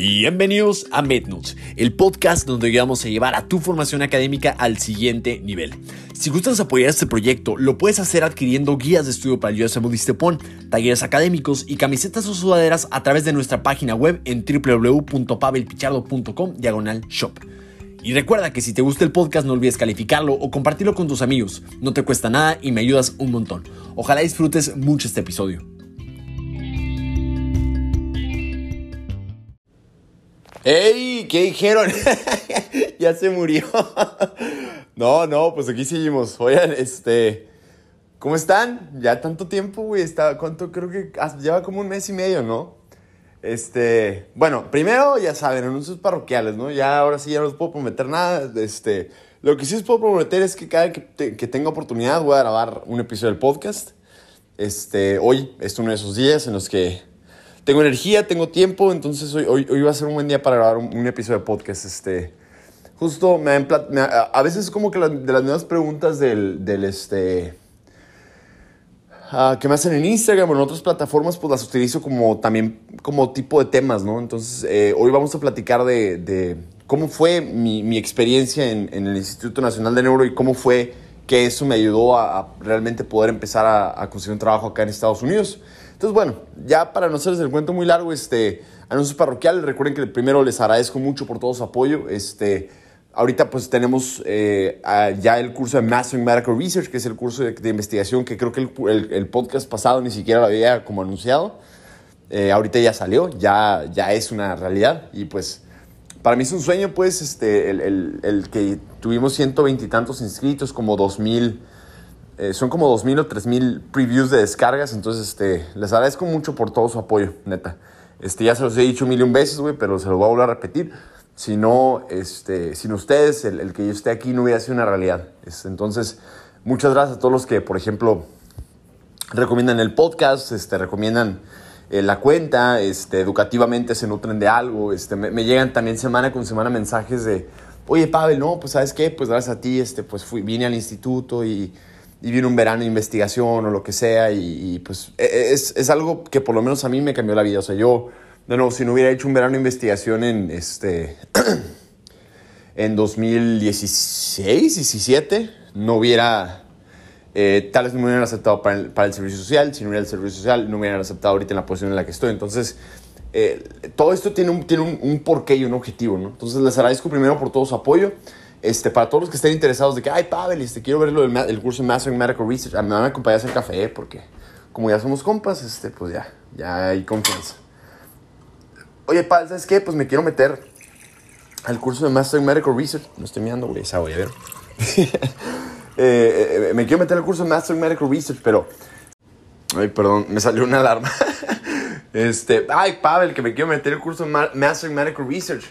Bienvenidos a MedNotes, el podcast donde vamos a llevar a tu formación académica al siguiente nivel. Si gustas apoyar este proyecto, lo puedes hacer adquiriendo guías de estudio para el US Budistepon, talleres académicos y camisetas o sudaderas a través de nuestra página web en www.pavelpichardo.com diagonal shop. Y recuerda que si te gusta el podcast no olvides calificarlo o compartirlo con tus amigos. No te cuesta nada y me ayudas un montón. Ojalá disfrutes mucho este episodio. ¡Ey! ¿Qué dijeron? ya se murió. no, no, pues aquí seguimos. Oigan, este. ¿Cómo están? Ya tanto tiempo, güey. Está, ¿Cuánto? Creo que lleva como un mes y medio, ¿no? Este. Bueno, primero, ya saben, anuncios parroquiales, ¿no? Ya ahora sí ya no les puedo prometer nada. Este. Lo que sí les puedo prometer es que cada que, que tenga oportunidad voy a grabar un episodio del podcast. Este. Hoy es uno de esos días en los que tengo energía, tengo tiempo, entonces hoy, hoy, va a ser un buen día para grabar un, episodio de podcast. Este, justo me, a veces como que de las nuevas preguntas del, este, uh, que me hacen en Instagram o en otras plataformas, pues las utilizo como también como tipo de temas, ¿no? Entonces eh, hoy vamos a platicar de, cómo fue mi, experiencia en, el Instituto Nacional de Neuro y cómo fue que eso me ayudó a, realmente poder empezar a conseguir un trabajo acá en Estados Unidos. Entonces, bueno, ya para no hacerles el cuento muy largo, este, anuncios parroquiales, recuerden que primero les agradezco mucho por todo su apoyo. Este, ahorita pues tenemos eh, ya el curso de Mastering Medical Research, que es el curso de, investigación que creo que el, el, podcast pasado ni siquiera lo había como anunciado. Eh, ahorita ya salió, ya, ya es una realidad y pues para mí es un sueño pues este, el, el, el que tuvimos ciento veintitantos inscritos, como dos mil eh, son como 2.000 o 3.000 previews de descargas, entonces este, les agradezco mucho por todo su apoyo, neta. Este, ya se los he dicho mil y un veces, güey, pero se los voy a volver a repetir. Si no, este, sin ustedes, el, que yo esté aquí no hubiera sido una realidad. entonces, muchas gracias a todos los que, por ejemplo, recomiendan el podcast, este, recomiendan eh, la cuenta, este, educativamente se nutren de algo. Este, me, me, llegan también semana con semana mensajes de, oye, Pavel, no, pues sabes qué, pues gracias a ti, este, pues fui, vine al instituto y y viene un verano de investigación o lo que sea y, pues e, e, es, es, algo que por lo menos a mí me cambió la vida. O sea, yo, de nuevo, si no hubiera hecho un verano de investigación en, este, en 2016, 17, no hubiera, eh, tal vez no me hubieran aceptado para el, para el, servicio social, si no hubiera el servicio social, no me hubieran aceptado ahorita en la posición en la que estoy. Entonces, eh, todo esto tiene, un, tiene un, un porqué y un objetivo, ¿no? Entonces, les agradezco primero por todo su apoyo. Este, para todos los que estén interesados de que, ay, Pavel, este, quiero ver el, curso de Master in Medical Research, a mí me acompaña a hacer café, porque como ya somos compas, este, pues ya, ya hay confianza. Oye, Pavel, ¿sabes qué? Pues me quiero meter al curso de Master in Medical Research. No estoy mirando, güey, esa voy a ver. Eh, eh, me quiero meter al curso de Master in Medical Research, pero... Ay, perdón, me salió una alarma. este, ay, Pavel, que me quiero meter al curso de Master in Medical Research.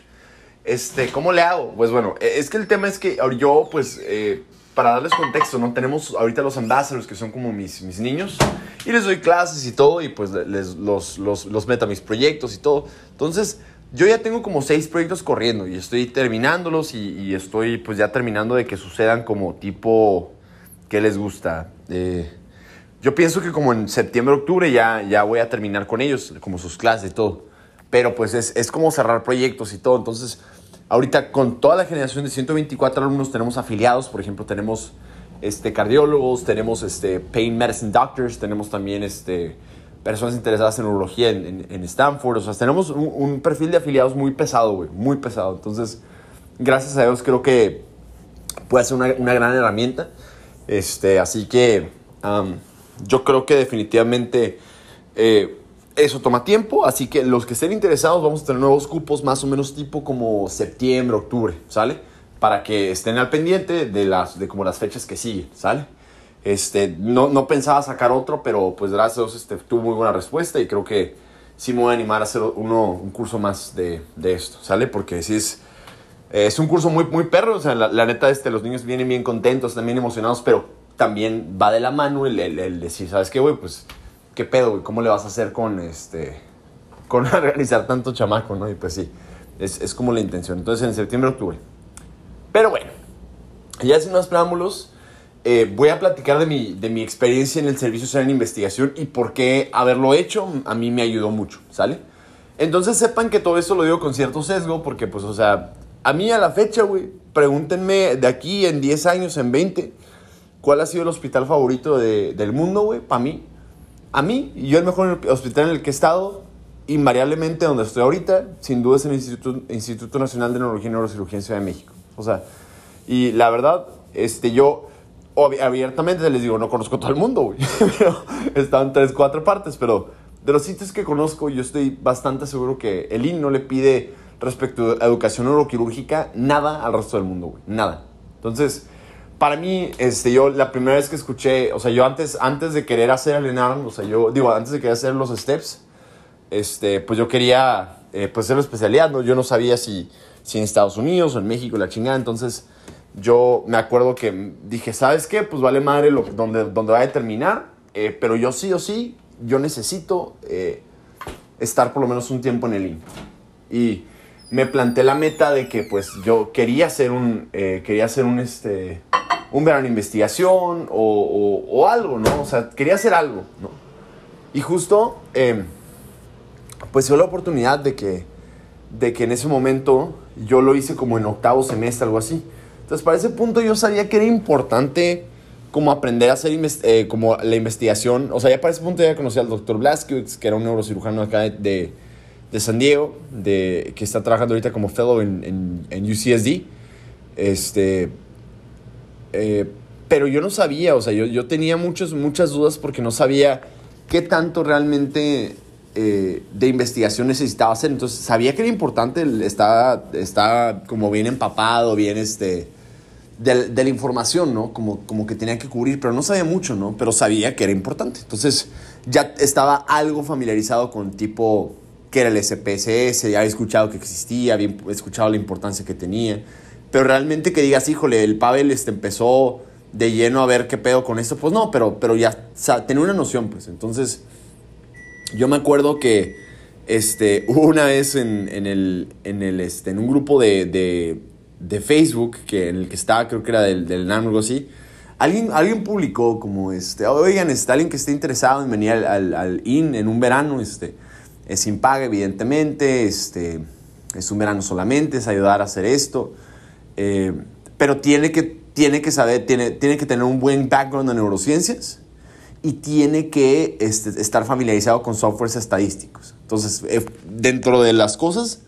Este, ¿cómo le hago? Pues bueno, e, es que el tema es que yo, pues, eh, para darles contexto, ¿no? Tenemos ahorita los ambassadors que son como mis, mis niños y les doy clases y todo y pues les, los, los, los meto a mis proyectos y todo. Entonces, yo ya tengo como seis proyectos corriendo y estoy terminándolos y, estoy pues ya terminando de que sucedan como tipo, ¿qué les gusta? Eh, yo pienso que como en septiembre, octubre ya, ya voy a terminar con ellos, como sus clases y todo. Pero pues es, es como cerrar proyectos y todo. Entonces, Ahorita con toda la generación de 124 alumnos tenemos afiliados, por ejemplo, tenemos este, cardiólogos, tenemos este, pain medicine doctors, tenemos también este, personas interesadas en neurología en, en, Stanford, o sea, tenemos un, perfil de afiliados muy pesado, güey, muy pesado. Entonces, gracias a Dios creo que puede ser una, una gran herramienta. Este, así que yo creo que definitivamente... Eh, eso toma tiempo, así que los que estén interesados vamos a tener nuevos cupos más o menos tipo como septiembre, octubre, ¿sale? Para que estén al pendiente de, las, de como las fechas que siguen, ¿sale? Este, no, no pensaba sacar otro, pero pues gracias a Dios este, tuvo muy buena respuesta y creo que sí me voy a animar a hacer uno, un curso más de, de esto, ¿sale? Porque sí es, es un curso muy, muy perro, o sea, la, neta, este, los niños vienen bien contentos, también emocionados, pero también va de la mano el, el, el decir, ¿sabes qué, güey? Pues ¿qué pedo, güey? ¿Cómo le vas a hacer con este, con realizar tanto chamaco, no? Y pues sí, es, es como la intención. Entonces en septiembre, octubre. Pero bueno, ya sin más preámbulos, eh, voy a platicar de mi, de mi experiencia en el Servicio Social en Investigación y por qué haberlo hecho a mí me ayudó mucho, ¿sale? Entonces sepan que todo esto lo digo con cierto sesgo porque, pues, o sea, a mí a la fecha, güey, pregúntenme de aquí en 10 años, en 20, ¿cuál ha sido el hospital favorito del mundo, güey? Para mí. A mí, yo el mejor hospital en el que he estado, invariablemente donde estoy ahorita, sin duda es el Instituto, Nacional de Neurología y Neurocirugía Ciudad de México. O sea, y la verdad, este, yo abiertamente les digo, no conozco todo el mundo, güey. pero están tres, cuatro partes, pero de los sitios que conozco, yo estoy bastante seguro que el IN no le pide respecto a educación neuroquirúrgica nada al resto del mundo, güey. Nada. Entonces, para mí, este, yo la primera vez que escuché, o sea, yo antes, antes de querer hacer el o sea, yo, digo, antes de querer hacer los steps, este, pues yo quería, eh, pues, hacer la especialidad, ¿no? Yo no sabía si, si en Estados Unidos o en México, la chingada, entonces yo me acuerdo que dije, ¿sabes qué? Pues vale madre lo, donde, donde va a terminar, eh, pero yo sí o sí yo necesito eh, estar por lo menos un tiempo en el IN. Y me planteé la meta de que pues yo quería hacer un, eh, quería hacer un, este, un verano investigación o, o, algo, ¿no? O sea, quería hacer algo, ¿no? Y justo, eh, pues dio la oportunidad de que, de que en ese momento yo lo hice como en octavo semestre, algo así. Entonces, para ese punto yo sabía que era importante como aprender a hacer eh, como la investigación. O sea, ya para ese punto ya conocí al doctor Blaskiewicz, que era un neurocirujano acá de, de, San Diego, de, que está trabajando ahorita como fellow en, en, UCSD. Este, eh, pero yo no sabía, o sea, yo, yo tenía muchas, muchas dudas porque no sabía qué tanto realmente eh, de investigación necesitaba hacer. Entonces, sabía que era importante, estaba, estaba como bien empapado, bien este de, de, la información, ¿no? Como, como que tenía que cubrir, pero no sabía mucho, ¿no? Pero sabía que era importante. Entonces ya estaba algo familiarizado con tipo que era el SPSS, ya había escuchado que existía, había escuchado la importancia que tenía. Pero realmente que digas, híjole, el Pavel este, empezó de lleno a ver qué pedo con esto, pues no, pero, pero ya o tenía una noción, pues. Entonces, yo me acuerdo que este, una vez en, en, el, en, el, este, en un grupo de, de de Facebook, que en el que estaba, creo que era del, del NAM o algo así, alguien, alguien publicó como, este, oigan, está alguien que esté interesado en venir al, al, IN en un verano, este, es sin paga, evidentemente, este, es un verano solamente, es ayudar a hacer esto, eh, pero tiene que, tiene que saber, tiene, tiene que tener un buen background en neurociencias y tiene que este, estar familiarizado con softwares estadísticos. Entonces, eh, dentro de las cosas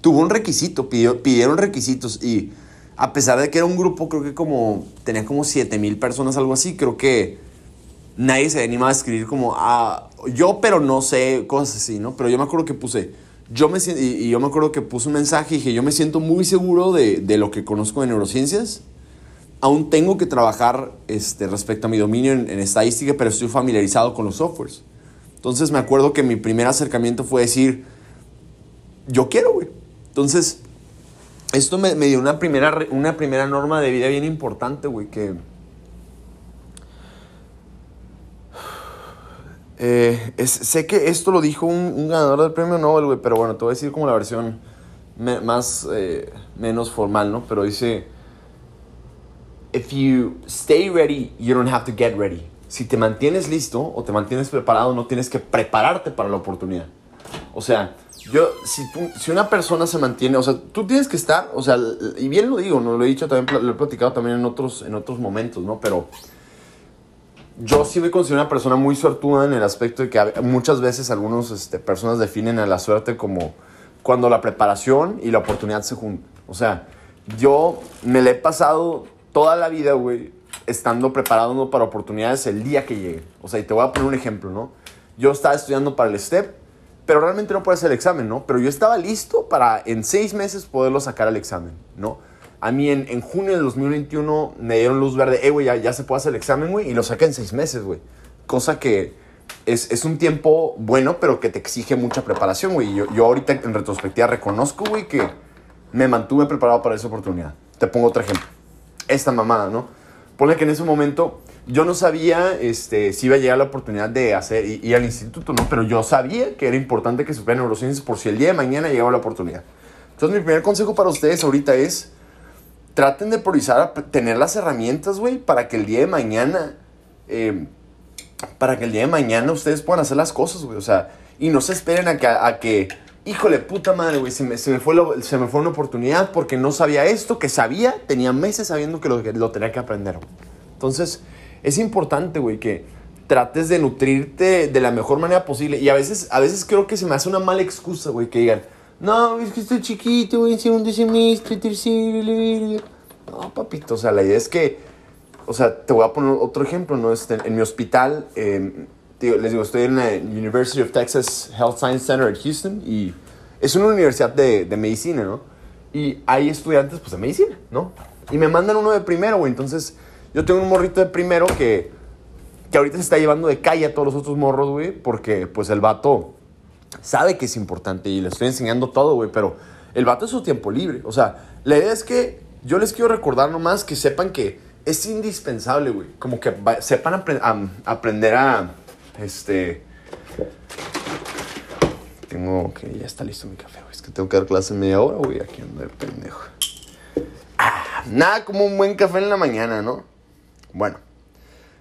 tuvo un requisito, pidió, pidieron requisitos y a pesar de que era un grupo, creo que como, tenía como 7 mil personas, algo así, creo que nadie se animaba a escribir como, ah, yo pero no sé, cosas así, ¿no? Pero yo me acuerdo que puse, yo me y, yo me acuerdo que puse un mensaje y dije, yo me siento muy seguro de, de lo que conozco de neurociencias, aún tengo que trabajar este, respecto a mi dominio en, en estadística, pero estoy familiarizado con los softwares. Entonces me acuerdo que mi primer acercamiento fue decir, yo quiero, güey. Entonces, esto me, dio una primera, una primera norma de vida bien importante, güey, que... Eh, sé que esto lo dijo un, ganador del premio Nobel, güey, pero bueno, te voy a decir como la versión más, eh, menos formal, ¿no? Pero dice, if you stay ready, you don't have to get ready. Si te mantienes listo o te mantienes preparado, no tienes que prepararte para la oportunidad. O sea, yo, si, si una persona se mantiene, o sea, tú tienes que estar, o sea, y bien lo digo, ¿no? Lo he dicho también, lo he platicado también en otros, en otros momentos, ¿no? Pero yo sí me considero una persona muy suertuda en el aspecto de que muchas veces algunas este, personas definen a la suerte como cuando la preparación y la oportunidad se juntan. O sea, yo me le he pasado toda la vida, güey, estando preparado para oportunidades el día que llegue. O sea, y te voy a poner un ejemplo, ¿no? Yo estaba estudiando para el STEP pero realmente no puede ser el examen, ¿no? Pero yo estaba listo para en seis meses poderlo sacar al examen, ¿no? A mí en, en junio del 2021 me dieron luz verde, eh, güey, ya, ya, se puede hacer el examen, güey, y lo saqué en seis meses, güey. Cosa que es, es, un tiempo bueno, pero que te exige mucha preparación, güey. Yo, yo ahorita en retrospectiva reconozco, güey, que me mantuve preparado para esa oportunidad. Te pongo otro ejemplo. Esta mamada, ¿no? Ponle que en ese momento yo no sabía este, si iba a llegar la oportunidad de hacer, ir al instituto, ¿no? Pero yo sabía que era importante que supiera neurociencias por si el día de mañana llegaba la oportunidad. Entonces, mi primer consejo para ustedes ahorita es, traten de priorizar, tener las herramientas, güey, para que el día de mañana, em, para que el día de mañana ustedes puedan hacer las cosas, güey. O sea, y no se esperen a que, a que híjole, puta madre, güey, se me, se, me fue se me fue una oportunidad porque no sabía esto, que sabía, tenía meses sabiendo que lo, que lo tenía que aprender. güey. Entonces, es importante, güey, que trates de nutrirte de la mejor manera posible. Y a veces, a veces creo que se me hace una mala excusa, güey, que digan, no, es que estoy chiquito, güey, en segundo semestre, tercero, la verga". No, papito, o sea, la idea es que, o sea, te voy a poner otro ejemplo, ¿no? Este, en mi hospital, digo, les digo, estoy en la University of Texas Health Science Center en Houston y es una universidad de, de medicina, ¿no? Y hay estudiantes, pues, de medicina, ¿no? Y me mandan uno de primero, güey. Entonces, yo tengo un morrito de primero que, que ahorita se está llevando de calle a todos los otros morros, güey, porque, pues, el vato sabe que es importante y le estoy enseñando todo, güey, pero el vato es su tiempo libre. O sea, la idea es que yo les quiero recordar nomás que sepan que es indispensable, güey. Como que sepan apre- aprender a, este... Tengo que... Ya está listo mi café, güey. Es que tengo que dar clase media hora, güey. Aquí ando de pendejo. Ah, nada como un buen café en la mañana, ¿no? Bueno.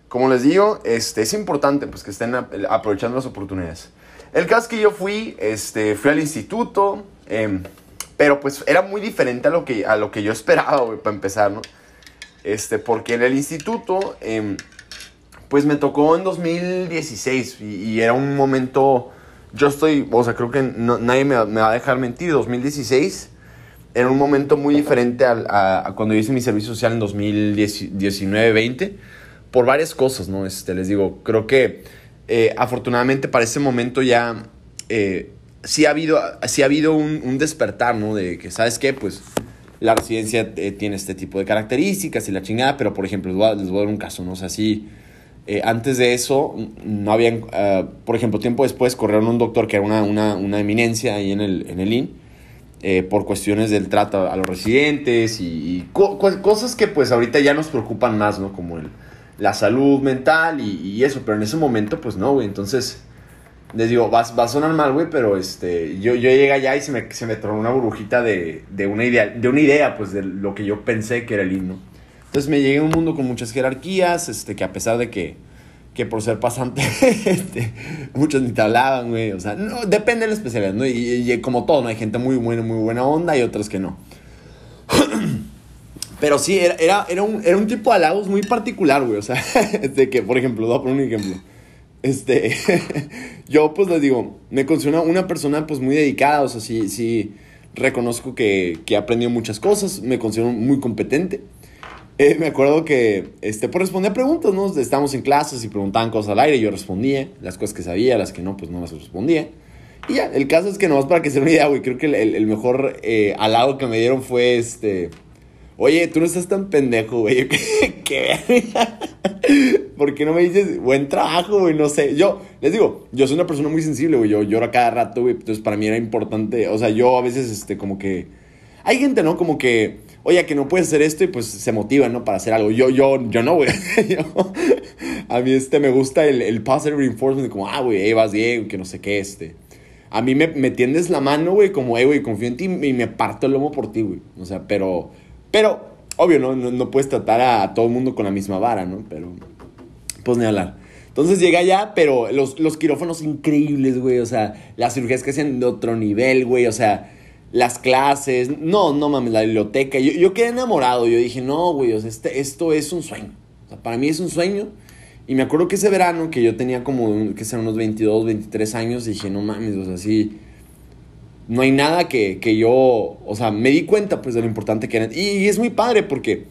Como les digo, este, es importante pues, que estén ap- aprovechando las oportunidades. El caso es que yo fui, este, fui al instituto, em, pero pues era muy diferente a lo que, a lo que yo esperaba, para empezar, ¿no? Este, porque en el instituto, em, pues me tocó en 2016 y, y era un momento, yo estoy, o sea, creo que nadie me, va a dejar mentir, 2016 era un momento muy diferente al- a, a cuando hice mi servicio social en 2019-20 por varias cosas, ¿no? Este, les digo, creo que eh, afortunadamente para ese momento ya eh, sí ha habido, sí ha habido un, un despertar, ¿no? De que, ¿sabes qué? Pues la residencia eh, tiene este tipo de características y la chingada, pero por ejemplo, les voy a, dar un caso, ¿no? O sea, sí, antes de eso, no habían, ah, por ejemplo, tiempo después corrieron un doctor que era una, una, una eminencia ahí en el, en el IN, por cuestiones del trato a los residentes y, y co- co- cosas que pues ahorita ya nos preocupan más, ¿no? Como el, la salud mental y, y eso, pero en ese momento pues no, güey, entonces les digo, va, va a sonar mal, güey, pero este, yo, yo llegué allá y se me, se me tronó una burbujita de, de, una idea, de una idea, pues, de lo que yo pensé que era el himno. Entonces me llegué a un mundo con muchas jerarquías, este, que a pesar de que, que por ser pasante, este, muchos ni te hablaban, güey, o sea, no, depende de la especialidad, ¿no? Y, y como todo, ¿no? Hay gente muy buena, muy buena onda y otras que no. Pero sí, era, era, un, era un tipo de halagos muy particular, güey. O sea, de que, por ejemplo, voy a poner un ejemplo. Este, yo pues les digo, me considero una, persona pues muy dedicada, o sea, sí, sí, reconozco que, que he aprendido muchas cosas, me considero muy competente. Eh, me acuerdo que, este, por responder preguntas, ¿no? Estábamos en clases y preguntaban cosas al aire, yo respondía, las cosas que sabía, las que no, pues no las respondía. Y ya, el caso es que nomás para que se una idea, güey, creo que el mejor eh, halago que me dieron fue este... Oye, tú no estás tan pendejo, güey. ¿Qué? ¿Por qué no me dices buen trabajo, güey? No sé. Yo, les digo, yo soy una persona muy sensible, güey. Yo lloro cada rato, güey. Entonces, para mí era importante. O sea, yo a veces, este, como que. Hay gente, ¿no? Como que, oye, que no puedes hacer esto y pues se motiva, ¿no? Para hacer algo. Yo, yo, yo no, güey. A mí, este, me gusta el, el positive reinforcement. Como, ah, güey, eh, vas bien, que no sé qué, este. A mí me, me tiendes la mano, güey, como, eh, güey, confío en ti y me parto el lomo por ti, güey. O sea, pero, pero, obvio, ¿no? No, no puedes tratar a, todo el mundo con la misma vara, ¿no? Pero, pues ni hablar. Entonces llegué allá, pero los, los quirófanos increíbles, güey. O sea, las cirugías que hacen de otro nivel, güey. O sea, las clases. No, no mames, la biblioteca. Yo, yo quedé enamorado. Yo dije, no, güey, o sea, este, esto es un sueño. O sea, para mí es un sueño. Y me acuerdo que ese verano, que yo tenía como, que serán unos 22, 23 años, dije, no mames, o sea, sí. No hay nada que, que yo, o sea, me di cuenta pues de lo importante que era. Y, es muy padre porque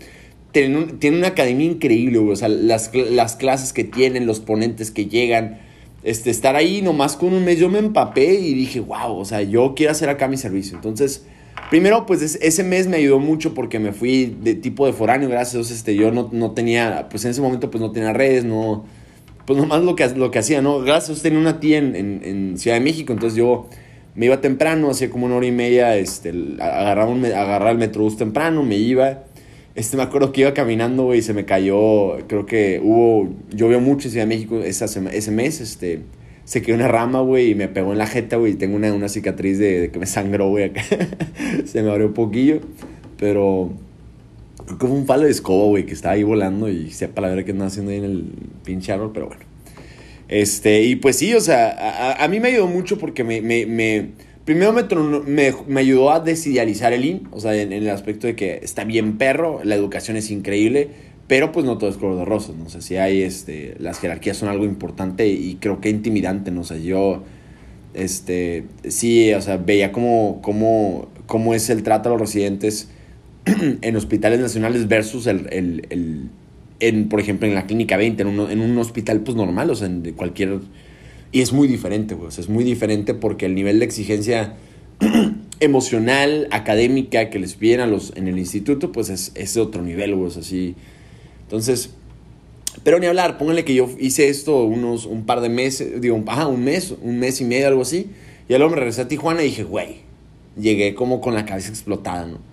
tienen, tienen una academia increíble, güey. O sea, las, las clases que tienen, los ponentes que llegan. Este, estar ahí nomás con un mes, yo me empapé y dije, wow, o sea, yo quiero hacer acá mi servicio. Entonces, primero, pues es- ese mes me ayudó mucho porque me fui de tipo de foráneo, gracias a Dios, este, yo no, no tenía, pues en ese momento, pues no tenía redes, no, pues nomás lo que, lo que hacía, ¿no? Gracias a tenía una tía en Ciudad de México, entonces yo me iba temprano, hacía como una hora y media, este, agarraba, un, agarraba el metrobús temprano, me iba, este, me acuerdo que iba caminando, güey, y se me cayó, creo que hubo, llovió mucho en Ciudad de México esa ese mes, este, se quedó una rama, güey, y me pegó en la jeta, güey, tengo una, una cicatriz de, que me sangró, güey, acá, se me abrió un poquillo, pero... Creo que fue un palo de escoba, güey, que estaba ahí volando y sepa la verdad que andaba haciendo ahí en el pinche árbol, pero bueno. Este, y pues sí, o sea, a, a- mí me ayudó mucho porque me, me, me, primero me, me, ayudó a desidealizar el IN, o sea, en, el aspecto de que está bien perro, la educación es increíble, pero pues no todo es color de rosas, ¿no? sé si hay, este, las jerarquías son algo importante y creo que intimidante, ¿no? sé yo, este, sí, o sea, veía cómo, cómo, cómo es el trato a los residentes en hospitales nacionales versus el, el en, por ejemplo, en la clínica 20, en un, en un hospital pues normal, o sea, en cualquier y es muy diferente, güey. es muy diferente porque el nivel de exigencia emocional, académica que les piden a los, en el instituto, pues es, es de otro nivel, güey. así. Entonces, pero ni hablar, pónganle que yo hice esto unos, un par de meses, digo, ajá, un mes, un mes y medio, algo así. Y luego me regresé a Tijuana y dije, güey, llegué como con la cabeza explotada, ¿no?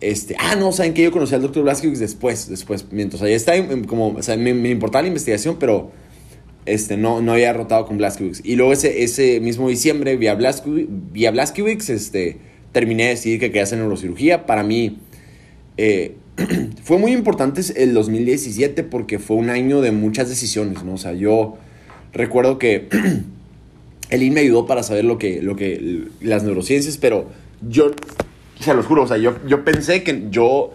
Este, ah, no, saben que yo conocí al doctor Blasquez después, después, mientras ahí está, como, o sea, me, me importaba la investigación, pero este, no, no había rotado con Blaskiewicz. Y luego ese, ese mismo diciembre, vía Blaskiewicz, este, terminé de decidir que quería hacer neurocirugía. Para mí eh, fue muy importante el 2017 porque fue un año de muchas decisiones, ¿no? O sea, yo recuerdo que el IN me ayudó para saber lo que, lo que, las neurociencias, pero yo, se los juro, o sea, yo, yo pensé que yo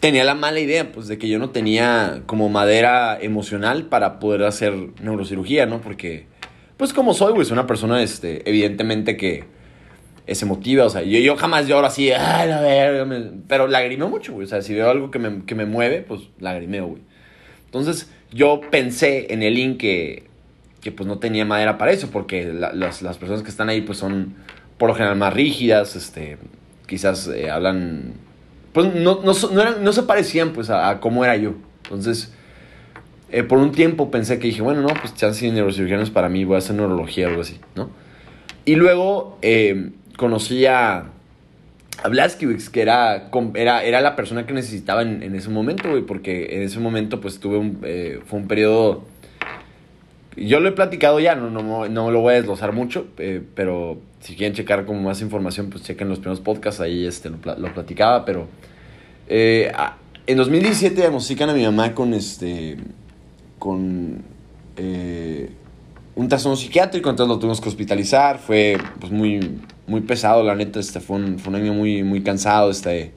tenía la mala idea, pues, de que yo no tenía como madera emocional para poder hacer neurocirugía, ¿no? Porque, pues, como soy, güey, soy una persona, este, evidentemente que es emotiva, o sea, yo, yo jamás lloro así, ay, la verga, pero lagrimeo mucho, güey, o sea, si veo algo que me, que me mueve, pues, lagrimeo, güey. Entonces, yo pensé en el link que, que pues, no tenía madera para eso, porque las, las, personas que están ahí, pues, son, por lo general, más rígidas, este, quizás eh, hablan pues no, no, no, no se parecían pues a, cómo era yo. Entonces, eh, por un tiempo pensé que dije, bueno, no, pues chance de neurocirugía para mí, voy a hacer neurología o algo así, ¿no? Y luego eh, conocí a, a Blaskiewicz, que era, era, era la persona que necesitaba en, en ese momento, güey, porque en ese momento pues tuve un, eh, fue un periodo... Yo lo he platicado ya, no, no, no lo voy a desglosar mucho, pero si quieren checar como más información, pues chequen los primeros podcasts, ahí este, lo, lo platicaba, pero eh, en 2017 diagnostican a mi mamá con este, con eh, un trastorno psiquiátrico, entonces lo tuvimos que hospitalizar, fue pues muy, muy pesado, la neta, este, fue, un, fue un año muy, muy cansado, este,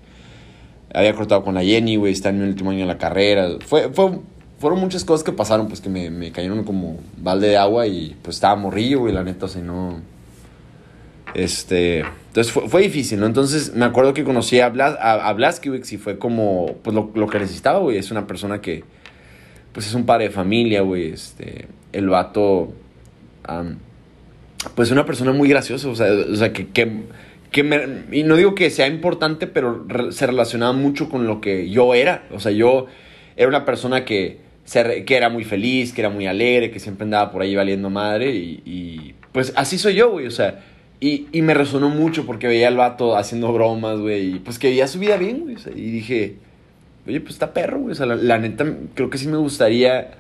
había cortado con la Jenny, güey, está en mi último año de la carrera, fue, fue, fueron muchas cosas que pasaron, pues que me, me cayeron como balde de agua y pues estaba morrillo, güey, la neta, o sea, no este, entonces fue, difícil, ¿no? Entonces me acuerdo que conocí a, Blas, a, y fue como, pues lo, lo, que necesitaba, güey. Es una persona que, pues es un padre de familia, güey. Este, el vato, pues es una persona muy graciosa, o sea, o sea que, que, que me, y no digo que sea importante, pero se relacionaba mucho con lo que yo era. O sea, yo era una persona que, que era muy feliz, que era muy alegre, que siempre andaba por ahí valiendo madre y, y pues así soy yo, güey. O sea, y, y, me resonó mucho porque veía al vato haciendo bromas, güey. Y pues que veía su vida bien, güey. y dije, oye, pues está perro, güey. O sea, la, neta, creo que sí me gustaría.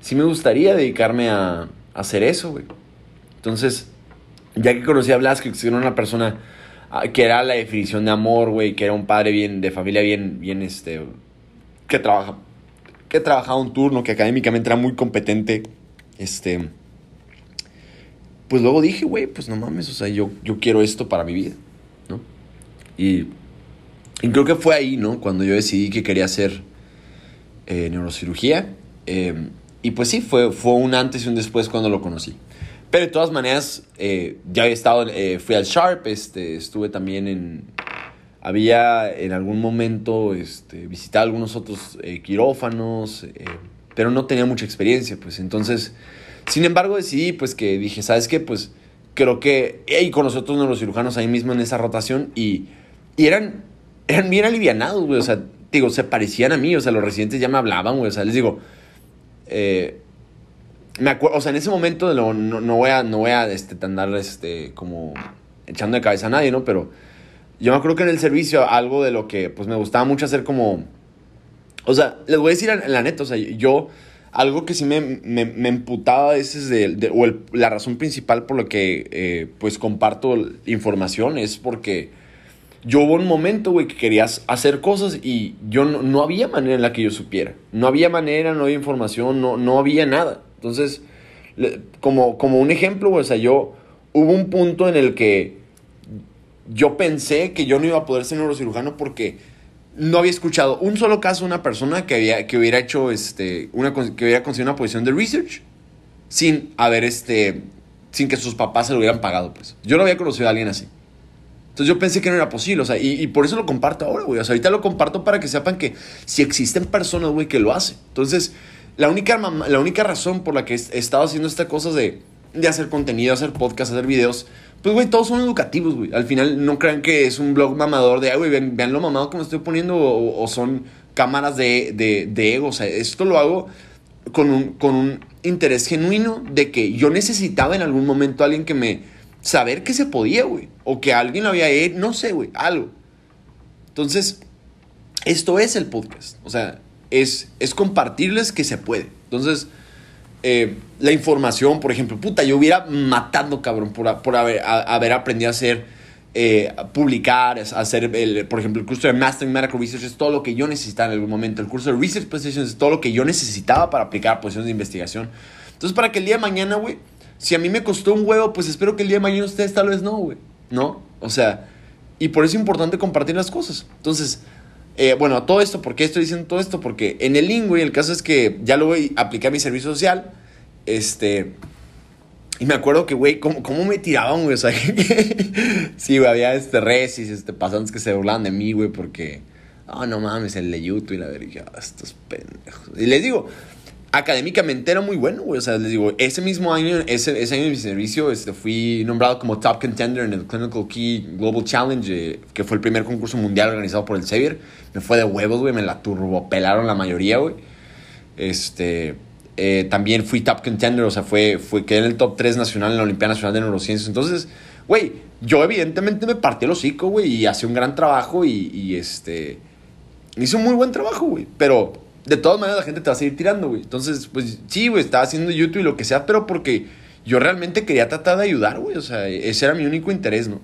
Sí me gustaría dedicarme a, hacer eso, güey. Entonces, ya que conocí a Blas, que era una persona ah, que era la definición de amor, güey. Que era un padre bien, de familia bien, bien, este. Que trabaja. Que trabajaba un turno, que académicamente era muy competente. Este pues luego dije, güey, pues no mames, o sea, yo, yo quiero esto para mi vida, ¿no? Y, creo que fue ahí, ¿no? Cuando yo decidí que quería hacer eh, neurocirugía. Em, y pues sí, fue, fue un antes y un después cuando lo conocí. Pero de todas maneras, eh, ya había estado, eh, fui al Sharp, este, estuve también en, había en algún momento este, visitado algunos otros quirófanos, pero no tenía mucha experiencia, pues entonces sin embargo, decidí, pues que dije, ¿sabes qué? Pues creo que, y con los neurocirujanos ahí mismo en esa rotación, y, y eran, eran bien alivianados, güey, o sea, digo, se parecían a mí, o sea, los residentes ya me hablaban, güey, o sea, les digo, eh, me acuerdo, o sea, en ese momento no, no, voy a, no voy a, este, andar, este, como echando de cabeza a nadie, ¿no? Pero yo me acuerdo que en el servicio algo de lo que, pues, me gustaba mucho hacer como, o sea, les voy a decir la neta, o sea, yo algo que sí me, me, me emputaba a veces, de, o la razón principal por la que eh, pues comparto información es porque yo hubo un momento, güey, que querías hacer cosas y yo no, no, había manera en la que yo supiera. No había manera, no había información, no, no había nada. Entonces, como, como un ejemplo, güey, o sea, yo hubo un punto en el que yo pensé que yo no iba a poder ser neurocirujano porque no había escuchado un solo caso de una persona que, había, que hubiera hecho, este, una, que hubiera conseguido una posición de research sin haber, este, sin que sus papás se lo hubieran pagado, pues. Yo no había conocido a alguien así. Entonces yo pensé que no era posible, o sea, y, por eso lo comparto ahora, güey. O sea, ahorita lo comparto para que sepan que si existen personas, güey, que lo hacen. Entonces, la única, la única razón por la que he estado haciendo esta cosa de, de hacer contenido, hacer podcast, hacer videos, pues, güey, todos son educativos, güey. Al final no crean que es un blog mamador de, güey, vean, lo mamado que me estoy poniendo o, son cámaras de, de, de, ego. O sea, esto lo hago con un, con un interés genuino de que yo necesitaba en algún momento alguien que me saber que se podía, güey. O que alguien lo había hecho, no sé, güey, algo. Entonces, esto es el podcast. O sea, es, es compartirles que se puede. Entonces, eh, la información, por ejemplo, puta, yo hubiera matado, cabrón, por, por haber, haber aprendido a hacer, eh, publicar, hacer, el, por ejemplo, el curso de Mastering Medical Research es todo lo que yo necesitaba en algún momento. El curso de Research Positions es todo lo que yo necesitaba para aplicar a posiciones de investigación. Entonces, para que el día de mañana, güey, si a mí me costó un huevo, pues espero que el día de mañana ustedes tal vez no, güey. ¿No? O sea, y por eso es importante compartir las cosas. Entonces, eh, bueno, todo esto, ¿por qué estoy diciendo todo esto? Porque en el link, güey, el caso es que ya lo voy a aplicar mi servicio social. Este. Y me acuerdo que, güey, ¿cómo, ¿cómo, me tiraban, güey? O sea, sí, güey, había este resis, este, pasantes que se burlaban de mí, güey, porque. Ah, no mames, el de y la verga, estos pendejos. Y les digo, académicamente era muy bueno, güey. O sea, les digo, ese mismo año, ese, ese año de mi servicio, este, fui nombrado como top contender en el Clinical Key Global Challenge, eh, que fue el primer concurso mundial organizado por el Xavier. Me fue de huevos, güey, me la turbopelaron la mayoría, güey. Este, eh, también fui top contender, o sea, fue, fue, quedé en el top 3 nacional en la Olimpiada Nacional de Neurociencias. Entonces, güey, yo evidentemente me partí el hocico, güey, y hacía un gran trabajo y este, hice un muy buen trabajo, güey. Pero de todas maneras la gente te va a seguir tirando, güey. Entonces, pues sí, güey, estaba haciendo YouTube y lo que sea, pero porque yo realmente quería tratar de ayudar, güey. O sea, ese era mi único interés, ¿no?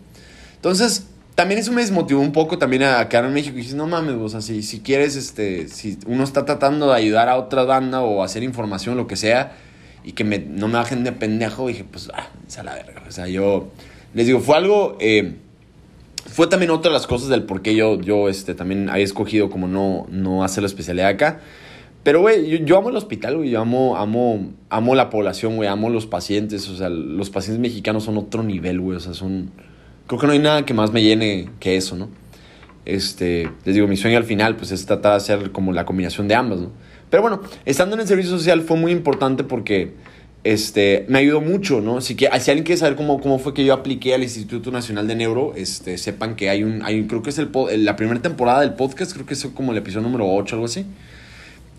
Entonces, también eso me desmotivó un poco también a quedar en México. Y dije, no mames, o sea, si, si quieres, este, si uno está tratando de ayudar a otra banda o hacer información, lo que sea, y que me, no me bajen de pendejo, dije, pues, ah, a la verga. O sea, yo, les digo, fue algo... Eh, fue también otra de las cosas del por qué yo, yo este, también había escogido como no, no hacer la especialidad acá. Pero, güey, yo, amo el hospital, güey. Yo amo, amo, amo la población, güey. Amo los pacientes. O sea, los pacientes mexicanos son otro nivel, güey. O sea, son... Creo que no hay nada que más me llene que eso, ¿no? Este, les digo, mi sueño al final, pues, es tratar de hacer como la combinación de ambas, ¿no? Pero bueno, estando en el servicio social fue muy importante porque este, me ayudó mucho, ¿no? Así que si alguien quiere saber cómo, cómo fue que yo apliqué al Instituto Nacional de Neuro, este, sepan que hay un, hay, creo que es el, la primera temporada del podcast, creo que es como el episodio número 8, algo así.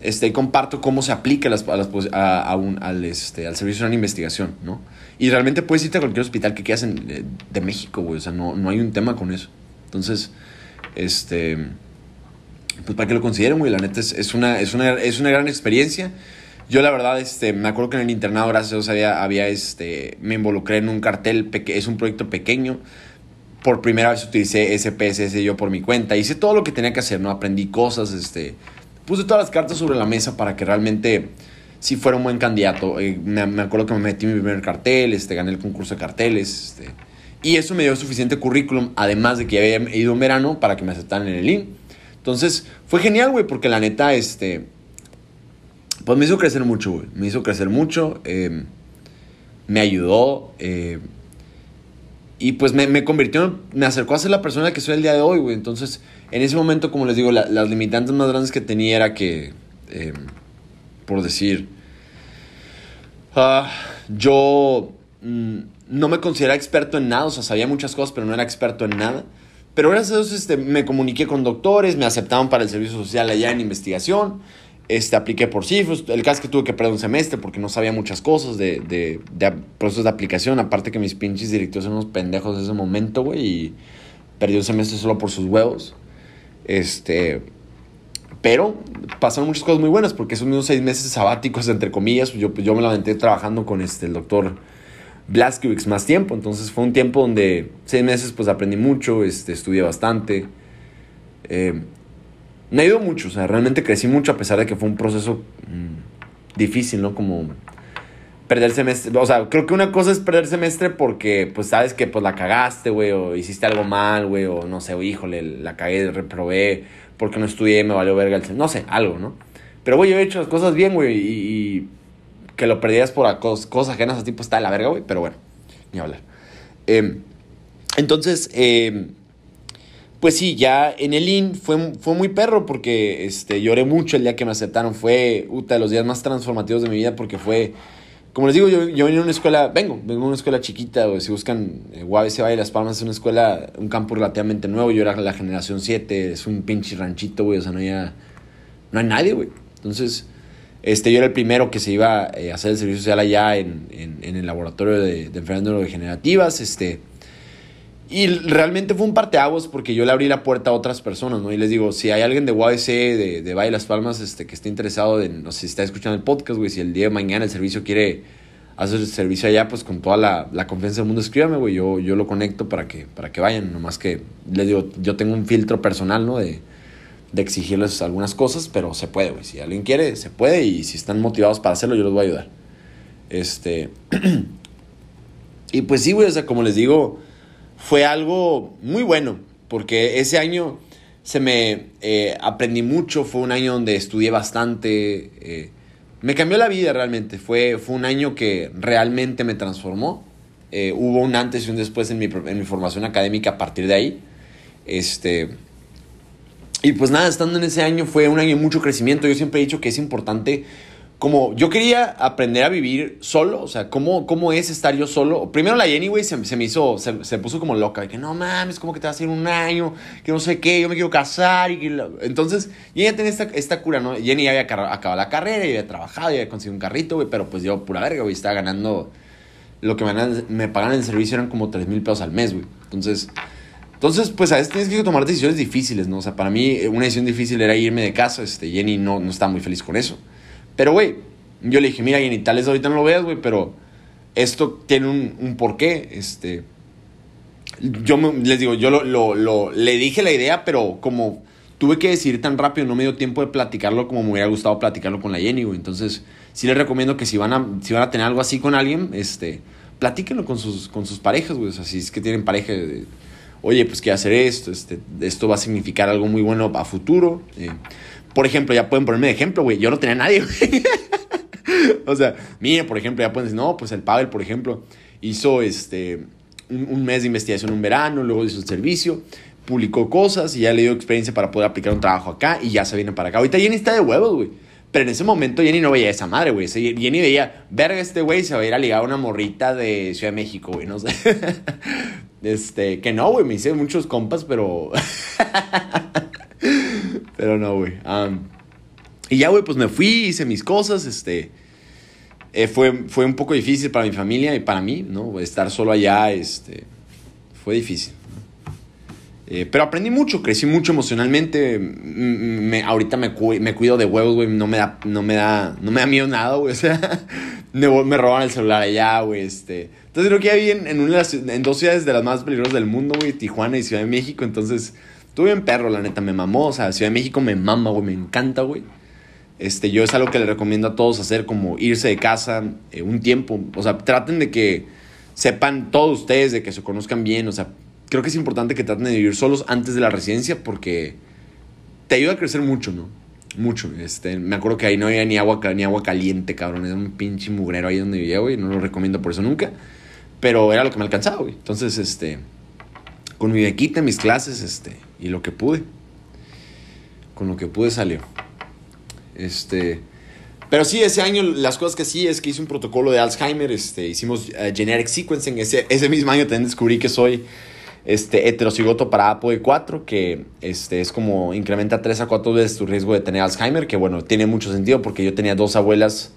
Este, comparto cómo se aplica a las, a a, un, al, este, al servicio de investigación, ¿no? Y realmente puedes irte a cualquier hospital que quieras en, de, México, güey, o sea, no, no hay un tema con eso. Entonces, este, pues para que lo consideren, güey, la neta es, es, una, es, una, es una gran experiencia. Yo la verdad, este, me acuerdo que en el internado, gracias a Dios, había, este, me involucré en un cartel, es un proyecto pequeño. Por primera vez utilicé SPSS yo por mi cuenta. Hice todo lo que tenía que hacer, ¿no? Aprendí cosas, este, puse todas las cartas sobre la mesa para que realmente sí fuera un buen candidato. Eh, me, acuerdo que me metí mi primer cartel, este, gané el concurso de carteles, este, y eso me dio suficiente currículum, además de que había ido en verano para que me aceptaran en el IN. Entonces, fue genial, güey, porque la neta, este, pues me hizo crecer mucho, güey. Me hizo crecer mucho. Em, me ayudó. Eh, y pues me, me, convirtió, me acercó a ser la persona que soy el día de hoy, güey. Entonces, en ese momento, como les digo, las limitantes más grandes que tenía era que, em, por decir, ah, yo mm, no me consideraba experto en nada, o sea, sabía muchas cosas, pero no era experto en nada. Pero gracias a eso este, me comuniqué con doctores, me aceptaban para el servicio social allá en investigación este, apliqué por cifras. El caso que tuve que perder un semestre porque no sabía muchas cosas de, de, de procesos de aplicación. Aparte que mis pinches directivos eran unos pendejos en ese momento, güey. Y perdí un semestre solo por sus huevos. Este. Pero pasaron muchas cosas muy buenas porque esos mismos seis meses sabáticos, entre comillas, yo, yo me la trabajando con este, el doctor Blaskiewicz más tiempo. Entonces fue un tiempo donde seis meses pues aprendí mucho, este, estudié bastante. Eh, me ayudó mucho, o sea, realmente crecí mucho a pesar de que fue un proceso mm, difícil, ¿no? Como... perder semestre, o sea, creo que una cosa es perder semestre porque, pues, sabes que, pues, la cagaste, güey, o hiciste algo mal, güey, o no sé, híjole, la cagué, reprobé, porque no estudié, me valió verga el no sé, algo, ¿no? Pero, güey, yo he hecho las cosas bien, güey, y, que lo perdías por cosas, cosas ajenas a ti, pues, está de la verga, güey, pero bueno, ni hablar. Em, entonces, eh, pues sí, ya en el IN fue, fue muy perro porque este, lloré mucho el día que me aceptaron. Fue uno de los días más transformativos de mi vida porque fue, como les digo, yo, yo venía a una escuela, vengo, vengo a una escuela chiquita, o si buscan eh, UABC Valle Las Palmas, es una escuela, un campo relativamente nuevo. Yo era la generación 7, es un pinche ranchito, güey, o sea, no, había, no hay nadie, güey. Entonces, este, yo era el primero que se iba eh, a hacer el servicio social allá en, en, en el laboratorio de, de enfermedades neurodegenerativas, este y realmente fue un parteaguas porque yo le abrí la puerta a otras personas, ¿no? Y les digo, si hay alguien de UABC, de, de Valle Las Palmas, este, que esté interesado en, no sé si está escuchando el podcast, güey, si el día de mañana el servicio quiere hacer el servicio allá, pues con toda la, la confianza del mundo, escríbame, güey, yo, yo lo conecto para que, para que vayan, nomás que les digo, yo tengo un filtro personal, ¿no? De, de exigirles algunas cosas, pero se puede, güey, si alguien quiere, se puede, y si están motivados para hacerlo, yo los voy a ayudar. Este... y pues sí, güey, o sea, como les digo fue algo muy bueno, porque ese año se me eh, aprendí mucho, fue un año donde estudié bastante, eh, me cambió la vida realmente, fue, fue un año que realmente me transformó, eh, hubo un antes y un después en mi, en mi, formación académica a partir de ahí, este, y pues nada, estando en ese año fue un año de mucho crecimiento, yo siempre he dicho que es importante como yo quería aprender a vivir solo, o sea, cómo, cómo es estar yo solo. Primero la Jenny, güey, se, me hizo, se, se, puso como loca, que no mames, como que te vas a ir un año, que no sé qué, yo me quiero casar. Y Entonces, y ella tenía esta, esta cura, ¿no? Jenny ya había acabado la carrera, ya había trabajado, ya había conseguido un carrito, güey, pero pues yo, pura verga, güey, estaba ganando, lo que me, me pagaban en el servicio eran como 3 mil pesos al mes, güey. Entonces, entonces, pues a veces tienes que tomar decisiones difíciles, ¿no? O sea, para mí una decisión difícil era irme de casa, este, Jenny no, no estaba muy feliz con eso. Pero, güey, yo le dije, mira, y en Italia ahorita no lo veas, güey, pero esto tiene un, un porqué, este... Yo les digo, yo lo, lo, lo, le dije la idea, pero como tuve que decidir tan rápido, no me dio tiempo de platicarlo como me hubiera gustado platicarlo con la Jenny, güey. Entonces, sí les recomiendo que si van a, si van a tener algo así con alguien, este, platíquenlo con sus, con sus parejas, güey. O si es que tienen pareja, oye, pues quiero hacer esto, este, esto va a significar algo muy bueno a futuro. Eh, por ejemplo, ya pueden ponerme de ejemplo, güey. Yo no tenía nadie, güey. o sea, mire, por ejemplo, ya pueden decir, no, pues el Pavel, por ejemplo, hizo este, un, mes de investigación un verano, luego hizo el servicio, publicó cosas y ya le dio experiencia para poder aplicar un trabajo acá y ya se viene para acá. Ahorita Jenny está de huevos, güey. Pero en ese momento Jenny no veía esa madre, güey. Jenny veía, verga, este güey se va a ir a ligar a una morrita de Ciudad de México, güey, no sé. Este, que no, güey, me hice muchos compas, pero... pero no, güey. y ya, güey, pues me fui, hice mis cosas, este... Eh, fue, fue un poco difícil para mi familia y para mí, ¿no? Estar solo allá, este, fue difícil. Eh, pero aprendí mucho, crecí mucho emocionalmente. Me, ahorita me, me cuido de huevos, güey. No me da, no me da, no me da miedo nada, güey. O sea, me, me roban el celular allá, güey. Este. Entonces creo que ya en, en, una, en dos ciudades de las más peligrosas del mundo, güey. Tijuana y Ciudad de México. Entonces, estuve en perro, la neta. Me mamó. O sea, Ciudad de México me mama, güey. Me encanta, güey. Este, yo es algo que le recomiendo a todos hacer, como irse de casa eh, un tiempo. O sea, traten de que sepan todos ustedes, de que se conozcan bien. O sea, creo que es importante que traten de vivir solos antes de la residencia porque te ayuda a crecer mucho, ¿no? Mucho. Este, me acuerdo que ahí no había ni agua, ni agua caliente, cabrón. Era un pinche mugrero ahí donde vivía, güey. No lo recomiendo por eso nunca. Pero era lo que me alcanzaba, güey. Entonces, este, con mi bequita, mis clases, este, y lo que pude. Con lo que pude salió. Este, pero sí, ese año las cosas que sí es que hice un protocolo de Alzheimer, este, hicimos uh, genetic sequencing, ese, ese mismo año también descubrí que soy este, heterocigoto para APOE4, que este, es como incrementa 3 a 4 veces tu riesgo de tener Alzheimer, que bueno, tiene mucho sentido porque yo tenía dos abuelas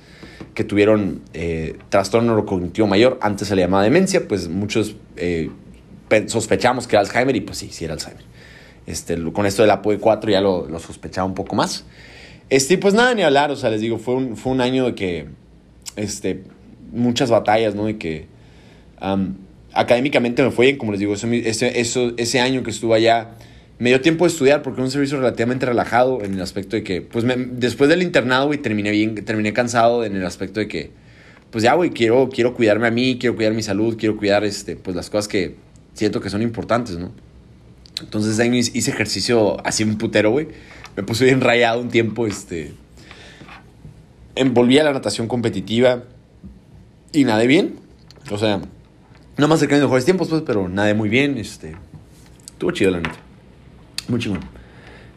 que tuvieron eh, trastorno neurocognitivo mayor, antes se le llamaba demencia, pues muchos eh, sospechamos que era Alzheimer y pues sí, sí era Alzheimer. Este, con esto del APOE4 ya lo, lo sospechaba un poco más. Este, pues nada, ni hablar, o sea, les digo, fue un, fue un año de que, este, muchas batallas, ¿no? De que académicamente me fue bien, como les digo, ese, eso, ese año que estuve allá, me dio tiempo de estudiar porque era un servicio relativamente relajado en el aspecto de que, pues después del internado, güey, terminé bien, terminé cansado en el aspecto de que, pues ya, güey, quiero, quiero cuidarme a mí, quiero cuidar mi salud, quiero cuidar, este, pues las cosas que siento que son importantes, ¿no? Entonces ahí hice ejercicio así un putero, güey. Me puse bien rayado un tiempo, este... Envolví a la natación competitiva y nadé bien. O sea, no más cerca de mejores tiempos, pues, pero nadé muy bien, este... Estuvo chido, la neta. Muy chingón.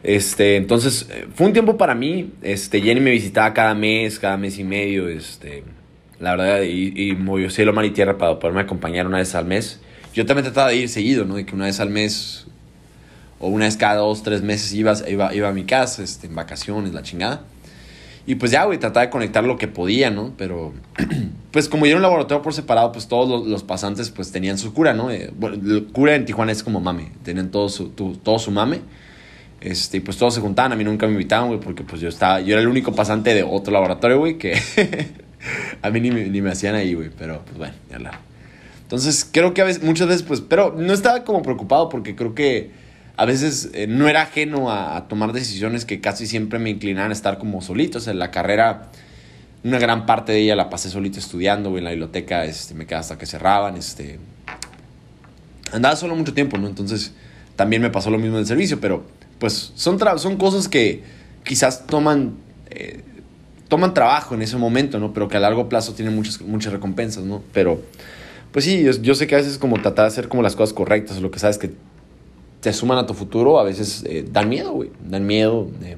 Este, entonces, eh, fue un tiempo para mí. Este, Jenny me visitaba cada mes, cada mes y medio, este la verdad, y, y movió cielo, mar y tierra para poderme acompañar una vez al mes. Yo también trataba de ir seguido, ¿no? De que una vez al mes o una vez cada dos, tres meses iba, iba, iba a mi casa, este, en vacaciones, la chingada. Y pues ya, güey, trataba de conectar lo que podía, ¿no? Pero, pues como yo era un laboratorio por separado, pues todos los, pasantes pues tenían su cura, ¿no? Eh, bueno, cura en Tijuana es como mame, tenían todo su, todo su mame. Este, y pues todos se juntaban, a mí nunca me invitaban, güey, porque pues yo estaba, yo era el único pasante de otro laboratorio, güey, que a mí ni, ni, me hacían ahí, güey, pero pues bueno, ya la. Entonces, creo que a veces, muchas veces, pues, pero no estaba como preocupado porque creo que a veces eh, no era ajeno a, tomar decisiones que casi siempre me inclinaban a estar como solitos. En la carrera, una gran parte de ella la pasé solito estudiando, en la biblioteca, este, me quedaba hasta que cerraban, este. Andaba solo mucho tiempo, ¿no? Entonces, también me pasó lo mismo en el servicio, pero, pues, son, son cosas que quizás toman. Eh, toman trabajo en ese momento, ¿no? Pero que a largo plazo tienen muchas, muchas recompensas, ¿no? Pero, pues sí, yo, sé que a veces como tratar de hacer como las cosas correctas, o lo que sabes que te suman a tu futuro, a veces eh, dan miedo, güey, dan miedo. Eh.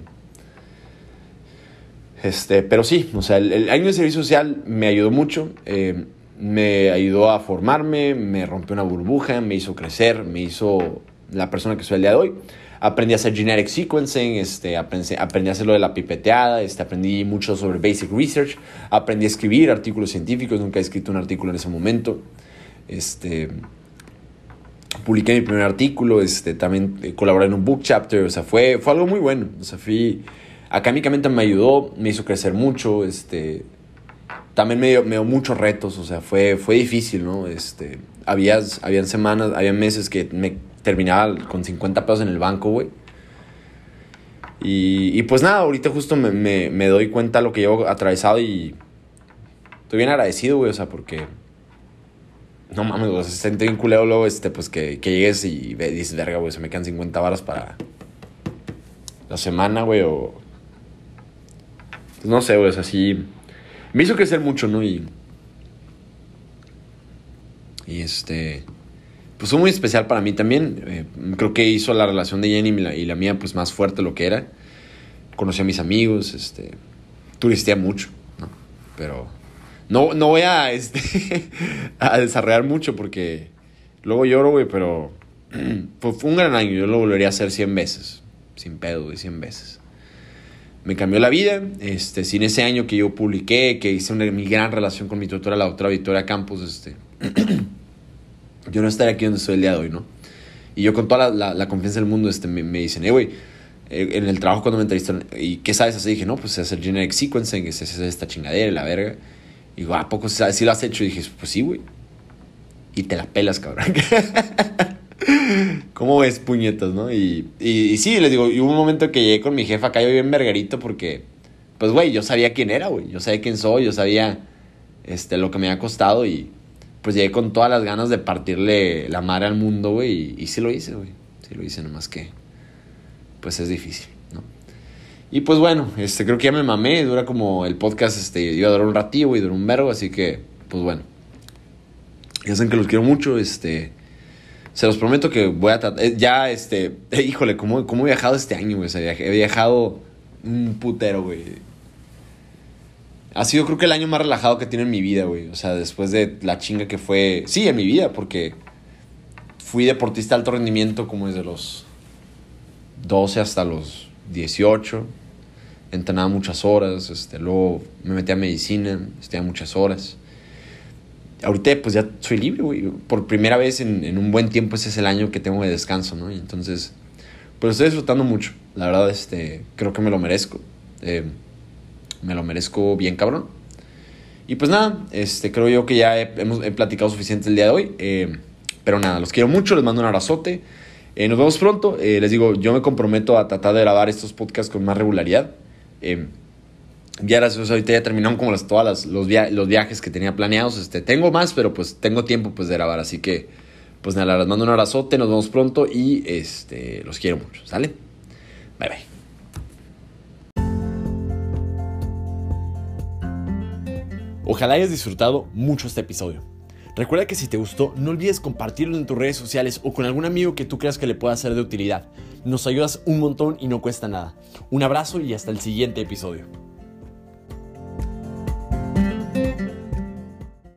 este, pero sí, o sea, el, año de servicio social me ayudó mucho, eh, me ayudó a formarme, me rompió una burbuja, me hizo crecer, me hizo la persona que soy el día de hoy aprendí a hacer genetic sequencing, este, aprendí, aprendí a hacer lo de la pipeteada, este, aprendí mucho sobre basic research, aprendí a escribir artículos científicos, nunca he escrito un artículo en ese momento. Este, publiqué mi primer artículo, este, también colaboré en un book chapter, o sea, fue, fue algo muy bueno. O sea, fui, académicamente me ayudó, me hizo crecer mucho, este, también me dio, me dio muchos retos, o sea, fue, fue difícil, ¿no? Este, había, habían semanas, había meses que me terminaba con 50 pesos en el banco, güey. Y, y, pues nada, ahorita justo me, me, me doy cuenta de lo que llevo atravesado y estoy bien agradecido, güey, o sea, porque... No mames, güey, se luego, este, pues que, que llegues y dices, verga, güey, se me quedan 50 varas para la semana, güey, o... Pues no sé, güey, es así... Me hizo crecer mucho, ¿no? Y... Y este pues fue muy especial para mí también. Eh, creo que hizo la relación de Jenny y la, mía pues más fuerte lo que era. Conocí a mis amigos, este, turisté mucho, ¿no? Pero no, no voy a, este, a desarrollar mucho porque luego lloro, güey, pero fue, un gran año. Yo lo volvería a hacer 100 veces, sin pedo, güey, 100 veces. Me cambió la vida, este, sin ese año que yo publiqué, que hice una, mi gran relación con mi tutora, la doctora Victoria Campos, este... yo no estaría aquí donde estoy el día de hoy, ¿no? Y yo con toda la, la, confianza del mundo este, me, me dicen, eh, güey, eh, en el trabajo cuando me entrevistan, ¿y qué sabes hacer? Dije, no, pues hacer genetic sequencing, es esta chingadera la verga. Digo, ¿a poco sí lo has hecho? Y dije, pues sí, güey. Y te la pelas, cabrón. ¿Cómo ves, puñetas, no? Y, y, sí, les digo, y hubo un momento que llegué con mi jefa acá, yo bien verguerito, porque, pues, güey, yo sabía quién era, güey. Yo sabía quién soy, yo sabía este, lo que me había costado y pues llegué con todas las ganas de partirle la madre al mundo, güey, y, sí lo hice, güey. Sí lo hice, nomás que, pues es difícil. Y pues bueno, este, creo que ya me mamé, dura como el podcast, este, iba a durar un ratito, y duró un verbo, así que, pues bueno. Ya saben que los quiero mucho, este... Se los prometo que voy a tratar... Eh, ya, este... híjole, ¿cómo, ¿cómo he viajado este año, güey? He viajado un putero, güey ha sido creo que el año más relajado que tiene en mi vida, güey. O sea, después de la chinga que fue... Sí, en mi vida, porque fui deportista de alto rendimiento como desde los 12 hasta los 18. Entrenaba muchas horas, este, luego me metí a medicina, estudiaba muchas horas. Ahorita pues ya soy libre, güey. Por primera vez en, en, un buen tiempo ese es el año que tengo de descanso, ¿no? Y entonces, pues estoy disfrutando mucho. La verdad, este, creo que me lo merezco. Eh, me lo merezco bien cabrón. Y pues nada, este, creo yo que ya he, hemos, platicado suficiente el día de hoy. Eh, pero nada, los quiero mucho, les mando un abrazote. Eh, nos vemos pronto. Les digo, yo me comprometo a tratar de grabar estos podcasts con más regularidad. Ya gracias ahorita ya terminaron como las, todas los, los viajes que tenía planeados. Este, tengo más, pero pues tengo tiempo pues de grabar, así que pues nada, les mando un abrazote, nos vemos pronto y este, los quiero mucho, ¿sale? Bye bye. Ojalá hayas disfrutado mucho este episodio. Recuerda que si te gustó, no olvides compartirlo en tus redes sociales o con algún amigo que tú creas que le pueda ser de utilidad. Nos ayudas un montón y no cuesta nada. Un abrazo y hasta el siguiente episodio.